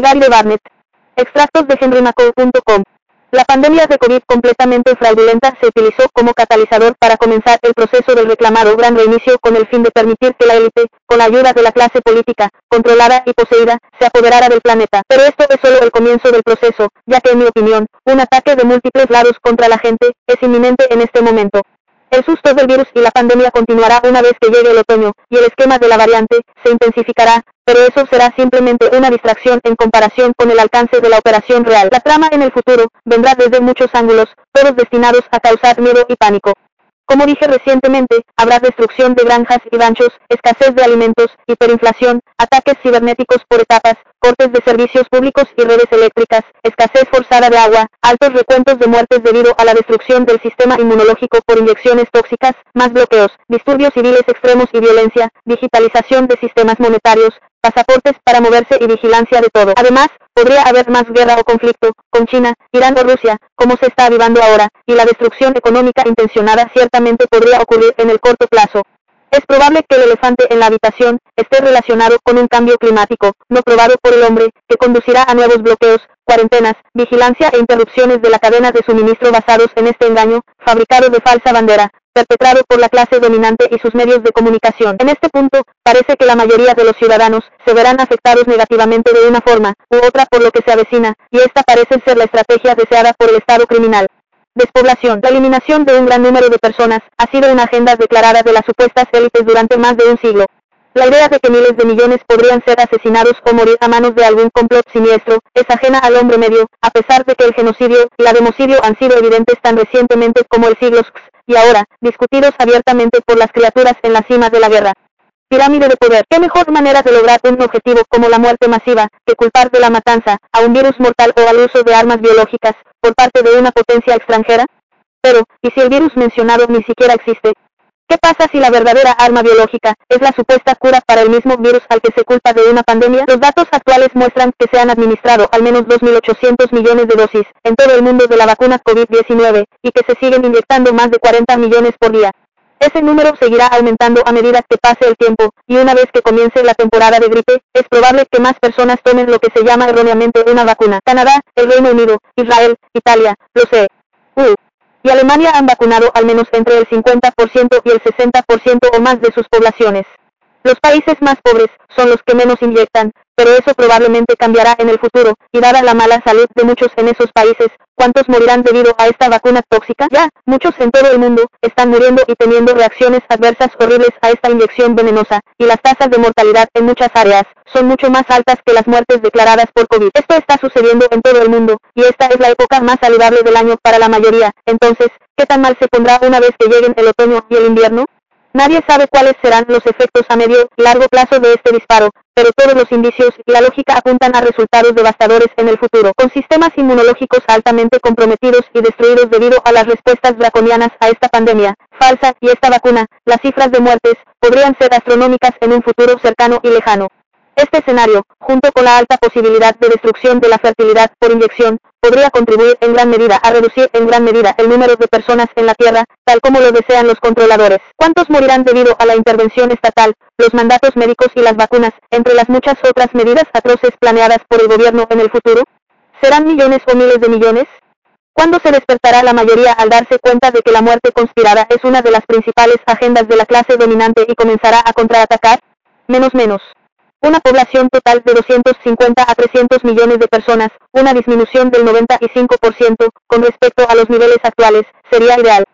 Barnett. Extractos de henrymaco.com. La pandemia de COVID completamente fraudulenta se utilizó como catalizador para comenzar el proceso del reclamado gran reinicio con el fin de permitir que la élite, con la ayuda de la clase política, controlada y poseída, se apoderara del planeta. Pero esto es solo el comienzo del proceso, ya que en mi opinión, un ataque de múltiples lados contra la gente, es inminente en este momento. El susto del virus y la pandemia continuará una vez que llegue el otoño, y el esquema de la variante, se intensificará, pero eso será simplemente una distracción en comparación con el alcance de la operación real. La trama en el futuro, vendrá desde muchos ángulos, todos destinados a causar miedo y pánico. Como dije recientemente, habrá destrucción de granjas y ranchos, escasez de alimentos, hiperinflación, ataques cibernéticos por etapas, cortes de servicios públicos y redes eléctricas, escasez forzada de agua, altos recuentos de muertes debido a la destrucción del sistema inmunológico por inyecciones tóxicas, más bloqueos, disturbios civiles extremos y violencia, digitalización de sistemas monetarios, pasaportes para moverse y vigilancia de todo. Además, podría haber más guerra o conflicto, con China, Irán o Rusia, como se está avivando ahora, y la destrucción económica intencionada ciertamente podría ocurrir en el corto plazo. Es probable que el elefante en la habitación esté relacionado con un cambio climático, no probado por el hombre, que conducirá a nuevos bloqueos, cuarentenas, vigilancia e interrupciones de la cadena de suministro basados en este engaño, fabricado de falsa bandera, perpetrado por la clase dominante y sus medios de comunicación. En este punto, parece que la mayoría de los ciudadanos se verán afectados negativamente de una forma u otra por lo que se avecina, y esta parece ser la estrategia deseada por el Estado criminal. Despoblación. La eliminación de un gran número de personas ha sido una agenda declarada de las supuestas élites durante más de un siglo. La idea de que miles de millones podrían ser asesinados o morir a manos de algún complot siniestro es ajena al hombre medio, a pesar de que el genocidio y la democidio han sido evidentes tan recientemente como el siglo X, y ahora, discutidos abiertamente por las criaturas en la cima de la guerra. Pirámide de poder. ¿Qué mejor manera de lograr un objetivo como la muerte masiva que culpar de la matanza a un virus mortal o al uso de armas biológicas por parte de una potencia extranjera? Pero, ¿y si el virus mencionado ni siquiera existe? ¿Qué pasa si la verdadera arma biológica es la supuesta cura para el mismo virus al que se culpa de una pandemia? Los datos actuales muestran que se han administrado al menos 2.800 millones de dosis en todo el mundo de la vacuna COVID-19 y que se siguen inyectando más de 40 millones por día. Ese número seguirá aumentando a medida que pase el tiempo, y una vez que comience la temporada de gripe, es probable que más personas tomen lo que se llama erróneamente una vacuna. Canadá, el Reino Unido, Israel, Italia, lo sé y Alemania han vacunado al menos entre el 50% y el 60% o más de sus poblaciones. Los países más pobres son los que menos inyectan, pero eso probablemente cambiará en el futuro, y dada la mala salud de muchos en esos países, ¿cuántos morirán debido a esta vacuna tóxica? Ya, muchos en todo el mundo están muriendo y teniendo reacciones adversas horribles a esta inyección venenosa, y las tasas de mortalidad en muchas áreas son mucho más altas que las muertes declaradas por COVID. Esto está sucediendo en todo el mundo, y esta es la época más saludable del año para la mayoría. Entonces, ¿qué tan mal se pondrá una vez que lleguen el otoño y el invierno? Nadie sabe cuáles serán los efectos a medio y largo plazo de este disparo, pero todos los indicios y la lógica apuntan a resultados devastadores en el futuro, con sistemas inmunológicos altamente comprometidos y destruidos debido a las respuestas draconianas a esta pandemia falsa y esta vacuna, las cifras de muertes podrían ser astronómicas en un futuro cercano y lejano. Este escenario, junto con la alta posibilidad de destrucción de la fertilidad por inyección, podría contribuir en gran medida a reducir en gran medida el número de personas en la Tierra, tal como lo desean los controladores. ¿Cuántos morirán debido a la intervención estatal, los mandatos médicos y las vacunas, entre las muchas otras medidas atroces planeadas por el gobierno en el futuro? ¿Serán millones o miles de millones? ¿Cuándo se despertará la mayoría al darse cuenta de que la muerte conspirada es una de las principales agendas de la clase dominante y comenzará a contraatacar? Menos menos. Una población total de 250 a 300 millones de personas, una disminución del 95% con respecto a los niveles actuales, sería ideal.